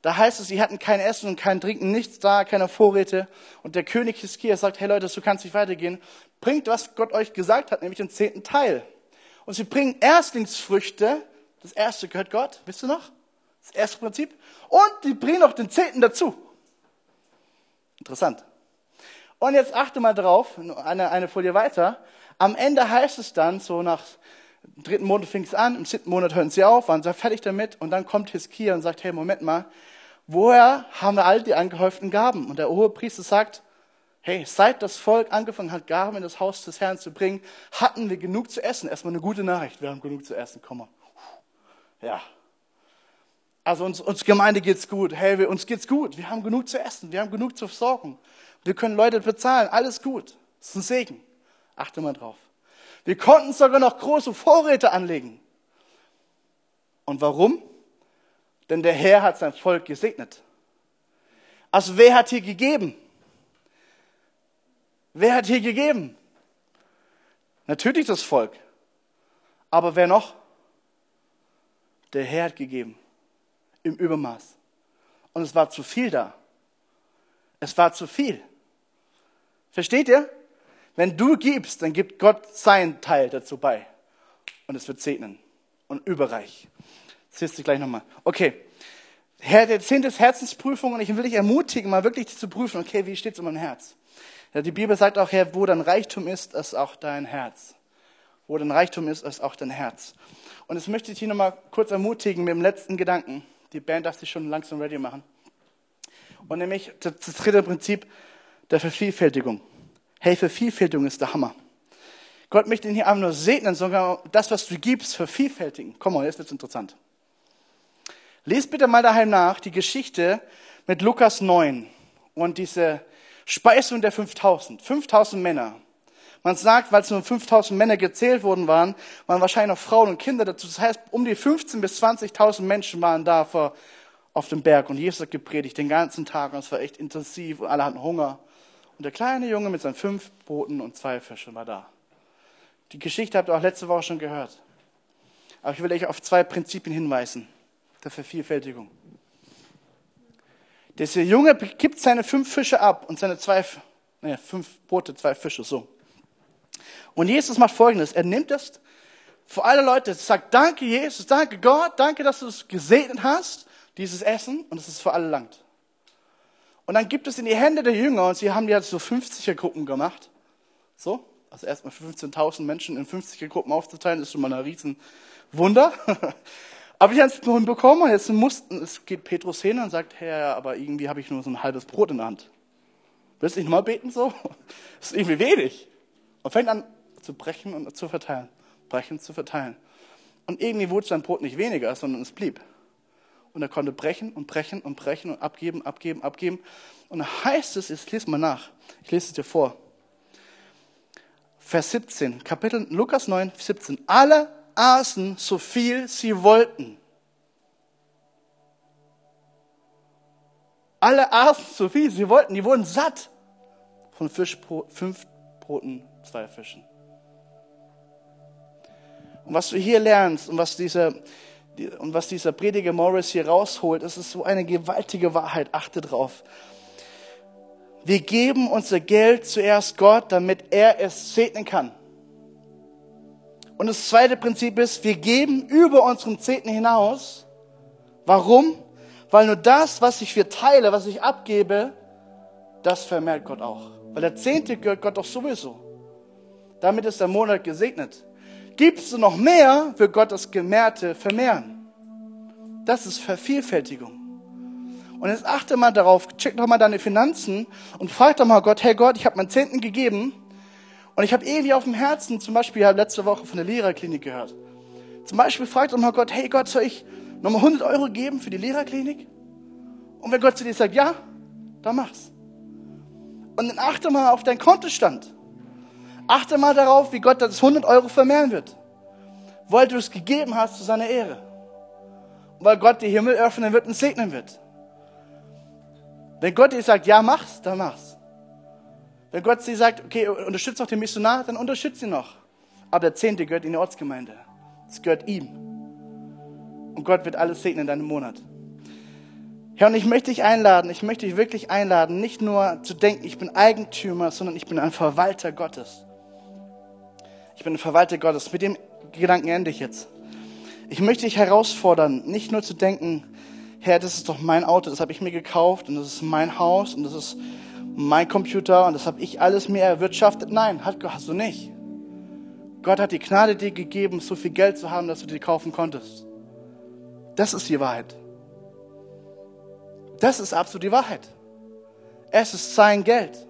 Da heißt es, sie hatten kein Essen und kein Trinken, nichts da, keine Vorräte. Und der König Hiskia sagt, hey Leute, so kann es nicht weitergehen. Bringt, was Gott euch gesagt hat, nämlich den zehnten Teil. Und sie bringen Erstlingsfrüchte. Das erste gehört Gott, wisst ihr noch? Das erste Prinzip. Und die bringen noch den zehnten dazu. Interessant. Und jetzt achte mal drauf, eine, eine Folie weiter. Am Ende heißt es dann, so nach dritten Monat fing es an, im siebten Monat hören sie auf, waren sie fertig damit und dann kommt Hiskia und sagt, hey, Moment mal, woher haben wir all die angehäuften Gaben? Und der Hohepriester sagt, hey, seit das Volk angefangen hat, Gaben in das Haus des Herrn zu bringen, hatten wir genug zu essen. Erstmal eine gute Nachricht, wir haben genug zu essen, komm mal. Ja. Also uns, uns Gemeinde geht's gut. Hey, wir, uns geht's gut. Wir haben genug zu essen, wir haben genug zu versorgen. Wir können Leute bezahlen, alles gut. Das ist ein Segen. Achte mal drauf. Wir konnten sogar noch große Vorräte anlegen. Und warum? Denn der Herr hat sein Volk gesegnet. Also wer hat hier gegeben? Wer hat hier gegeben? Natürlich das Volk. Aber wer noch? Der Herr hat gegeben. Im Übermaß. Und es war zu viel da. Es war zu viel. Versteht ihr? Wenn du gibst, dann gibt Gott seinen Teil dazu bei. Und es wird segnen. Und überreich. Das siehst du gleich nochmal. Okay. Herr, der zehnte ist Herzensprüfung und ich will dich ermutigen, mal wirklich zu prüfen, okay, wie steht es um mein Herz? Ja, die Bibel sagt auch, Herr, wo dein Reichtum ist, ist auch dein Herz. Wo dein Reichtum ist, ist auch dein Herz. Und jetzt möchte ich dich nochmal kurz ermutigen mit dem letzten Gedanken. Die Band darf sich schon langsam ready machen. Und nämlich das dritte Prinzip der Vervielfältigung. Hey, Vervielfältigung ist der Hammer. Gott möchte ihn hier einfach nur segnen, sondern das, was du gibst, vervielfältigen. Komm mal, jetzt wird's interessant. Lest bitte mal daheim nach die Geschichte mit Lukas 9 und diese Speisung der 5000. 5000 Männer. Man sagt, weil es nur 5000 Männer gezählt worden waren, waren wahrscheinlich noch Frauen und Kinder dazu. Das heißt, um die 15.000 bis 20.000 Menschen waren da vor, auf dem Berg und Jesus hat gepredigt den ganzen Tag und es war echt intensiv und alle hatten Hunger. Und der kleine Junge mit seinen fünf Booten und zwei Fischen war da. Die Geschichte habt ihr auch letzte Woche schon gehört. Aber ich will euch auf zwei Prinzipien hinweisen der Vervielfältigung. Dieser Junge gibt seine fünf Fische ab und seine zwei, naja, fünf Boote, zwei Fische, so. Und Jesus macht Folgendes. Er nimmt das für alle Leute, sagt, danke Jesus, danke Gott, danke, dass du es gesegnet hast, dieses Essen, und es ist für alle langt. Und dann gibt es in die Hände der Jünger, und sie haben ja so 50er-Gruppen gemacht. So, also erstmal 15.000 Menschen in 50er-Gruppen aufzuteilen, ist schon mal ein Riesenwunder. aber die haben es hinbekommen, und jetzt mussten, es geht Petrus hin und sagt, Herr, aber irgendwie habe ich nur so ein halbes Brot in der Hand. Willst du nicht mal beten so? Das ist irgendwie wenig. Und fängt an zu brechen und zu verteilen. Brechen, zu verteilen. Und irgendwie wurde sein Brot nicht weniger, sondern es blieb. Und er konnte brechen und brechen und brechen und abgeben, abgeben, abgeben. Und da heißt es, jetzt lese mal nach. Ich lese es dir vor. Vers 17, Kapitel Lukas 9, 17. Alle aßen so viel sie wollten. Alle aßen so viel sie wollten. Die wurden satt von Fischbrot, fünf Broten, zwei Fischen. Und was du hier lernst und was dieser und was dieser Prediger Morris hier rausholt, das ist so eine gewaltige Wahrheit. Achte drauf. Wir geben unser Geld zuerst Gott, damit er es segnen kann. Und das zweite Prinzip ist, wir geben über unseren Zehnten hinaus. Warum? Weil nur das, was ich verteile, was ich abgebe, das vermehrt Gott auch. Weil der Zehnte gehört Gott doch sowieso. Damit ist der Monat gesegnet. Gibst du noch mehr, wird Gott das Gemehrte vermehren. Das ist Vervielfältigung. Und jetzt achte mal darauf, check doch mal deine Finanzen und frag doch mal Gott, hey Gott, ich habe meinen Zehnten gegeben und ich habe irgendwie auf dem Herzen, zum Beispiel, ich habe letzte Woche von der Lehrerklinik gehört. Zum Beispiel frag doch mal Gott, hey Gott, soll ich nochmal 100 Euro geben für die Lehrerklinik? Und wenn Gott zu dir sagt, ja, dann mach's. Und dann achte mal auf deinen Kontostand. Achte mal darauf, wie Gott das 100 Euro vermehren wird. Weil du es gegeben hast zu seiner Ehre. Und weil Gott die Himmel öffnen wird und segnen wird. Wenn Gott dir sagt, ja, mach's, dann mach's. Wenn Gott dir sagt, okay, unterstützt noch den Missionar, dann unterstützt ihn noch. Aber der Zehnte gehört in die Ortsgemeinde. Es gehört ihm. Und Gott wird alles segnen in deinem Monat. Herr, und ich möchte dich einladen, ich möchte dich wirklich einladen, nicht nur zu denken, ich bin Eigentümer, sondern ich bin ein Verwalter Gottes. Ich bin ein Verwalter Gottes. Mit dem Gedanken ende ich jetzt. Ich möchte dich herausfordern, nicht nur zu denken, Herr, das ist doch mein Auto, das habe ich mir gekauft und das ist mein Haus und das ist mein Computer und das habe ich alles mir erwirtschaftet. Nein, hast du nicht. Gott hat die Gnade dir gegeben, so viel Geld zu haben, dass du dir kaufen konntest. Das ist die Wahrheit. Das ist absolut die Wahrheit. Es ist sein Geld.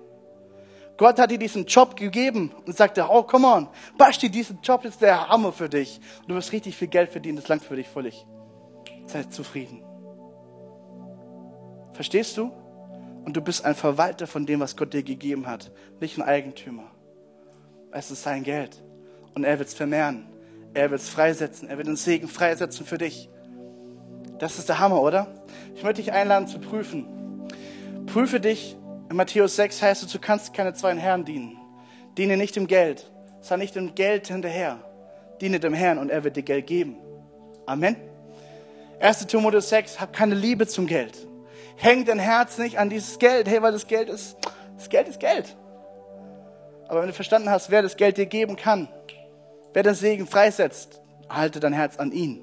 Gott hat dir diesen Job gegeben und sagte, oh, come on, Basti, diesen Job ist der Hammer für dich. Du wirst richtig viel Geld verdienen, das langt für dich völlig. Sei zufrieden. Verstehst du? Und du bist ein Verwalter von dem, was Gott dir gegeben hat, nicht ein Eigentümer. Es ist sein Geld. Und er wird es vermehren. Er wird es freisetzen. Er wird den Segen freisetzen für dich. Das ist der Hammer, oder? Ich möchte dich einladen zu prüfen. Prüfe dich. In Matthäus 6 heißt es, du kannst keine zwei Herren dienen. Diene nicht dem Geld. Sei nicht dem Geld hinterher. Diene dem Herrn und er wird dir Geld geben. Amen. 1. Timotheus 6, hab keine Liebe zum Geld. Häng dein Herz nicht an dieses Geld. Hey, weil das Geld ist, das Geld ist Geld. Aber wenn du verstanden hast, wer das Geld dir geben kann, wer den Segen freisetzt, halte dein Herz an ihn.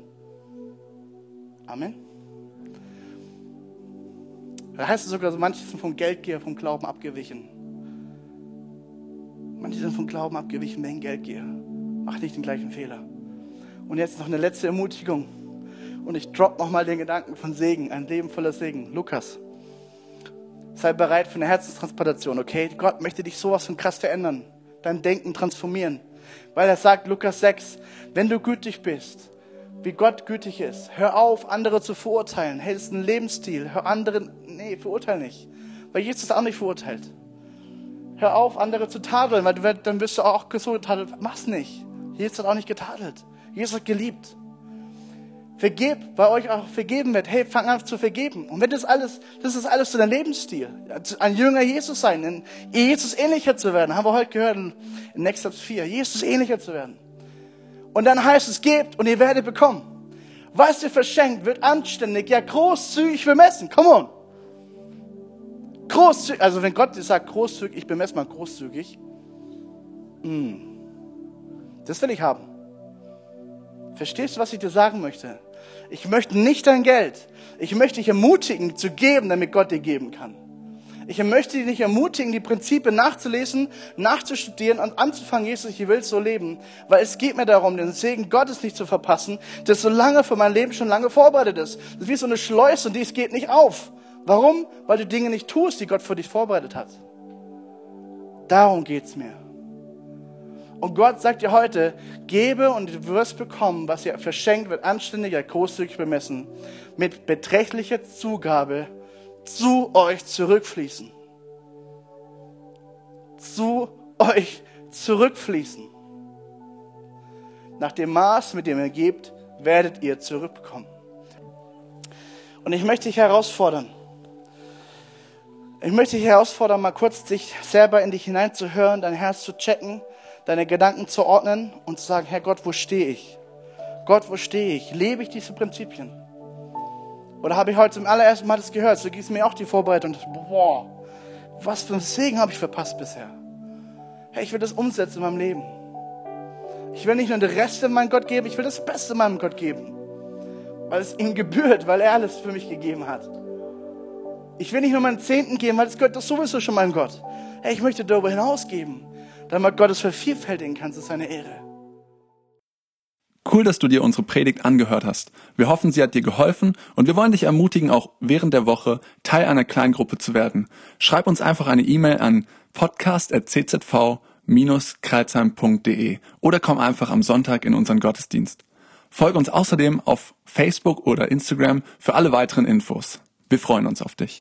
Amen. Da heißt es sogar, manche sind vom Geldgier, vom Glauben abgewichen. Manche sind vom Glauben abgewichen wegen Geldgier. Mach nicht den gleichen Fehler. Und jetzt noch eine letzte Ermutigung. Und ich drop nochmal den Gedanken von Segen, ein Leben voller Segen. Lukas. Sei bereit für eine Herzenstransplantation, okay? Gott möchte dich sowas von krass verändern, dein Denken transformieren. Weil er sagt, Lukas 6, wenn du gütig bist, wie Gott gütig ist, hör auf, andere zu verurteilen. Hey, das ist ein Lebensstil. Hör andere, nee, verurteil nicht. Weil Jesus ist auch nicht verurteilt. Hör auf, andere zu tadeln, weil du, dann wirst du auch so getadelt. Mach's nicht. Jesus hat auch nicht getadelt. Jesus hat geliebt. Vergebt, weil euch auch vergeben wird. Hey, fang an zu vergeben. Und wenn das alles, das ist alles zu deinem Lebensstil. Ein Jünger Jesus sein, Jesus ähnlicher zu werden. Haben wir heute gehört in Next Steps 4. Jesus ähnlicher zu werden. Und dann heißt es, gebt und ihr werdet bekommen. Was ihr verschenkt, wird anständig, ja großzügig bemessen. Come on. Großzügig, also wenn Gott dir sagt großzügig, ich bemesse mal großzügig. Mm, das will ich haben. Verstehst du, was ich dir sagen möchte? Ich möchte nicht dein Geld. Ich möchte dich ermutigen, zu geben, damit Gott dir geben kann. Ich möchte dich nicht ermutigen, die Prinzipien nachzulesen, nachzustudieren und anzufangen, Jesus, ich will so leben. Weil es geht mir darum, den Segen Gottes nicht zu verpassen, das so lange für mein Leben schon lange vorbereitet ist. Das ist wie so eine Schleuse und die geht nicht auf. Warum? Weil du Dinge nicht tust, die Gott für dich vorbereitet hat. Darum geht's mir. Und Gott sagt dir heute, gebe und du wirst bekommen, was dir verschenkt wird, anständiger, großzügig bemessen, mit beträchtlicher Zugabe zu euch zurückfließen. Zu euch zurückfließen. Nach dem Maß, mit dem ihr gebt, werdet ihr zurückbekommen. Und ich möchte dich herausfordern. Ich möchte dich herausfordern, mal kurz dich selber in dich hineinzuhören, dein Herz zu checken deine Gedanken zu ordnen und zu sagen, Herr Gott, wo stehe ich? Gott, wo stehe ich? Lebe ich diese Prinzipien? Oder habe ich heute zum allerersten Mal das gehört? So gibst mir auch die Vorbereitung. Boah, was für ein Segen habe ich verpasst bisher? Hey, ich will das umsetzen in meinem Leben. Ich will nicht nur den Rest in meinem Gott geben, ich will das Beste in meinem Gott geben. Weil es ihm gebührt, weil er alles für mich gegeben hat. Ich will nicht nur meinen Zehnten geben, weil es gehört doch sowieso schon meinem Gott. Hey, ich möchte darüber hinaus geben damit Gott vervielfältigen kann zu seiner Ehre. Cool, dass du dir unsere Predigt angehört hast. Wir hoffen, sie hat dir geholfen und wir wollen dich ermutigen, auch während der Woche Teil einer Kleingruppe zu werden. Schreib uns einfach eine E-Mail an podcast.czv-kreuzheim.de oder komm einfach am Sonntag in unseren Gottesdienst. Folge uns außerdem auf Facebook oder Instagram für alle weiteren Infos. Wir freuen uns auf dich.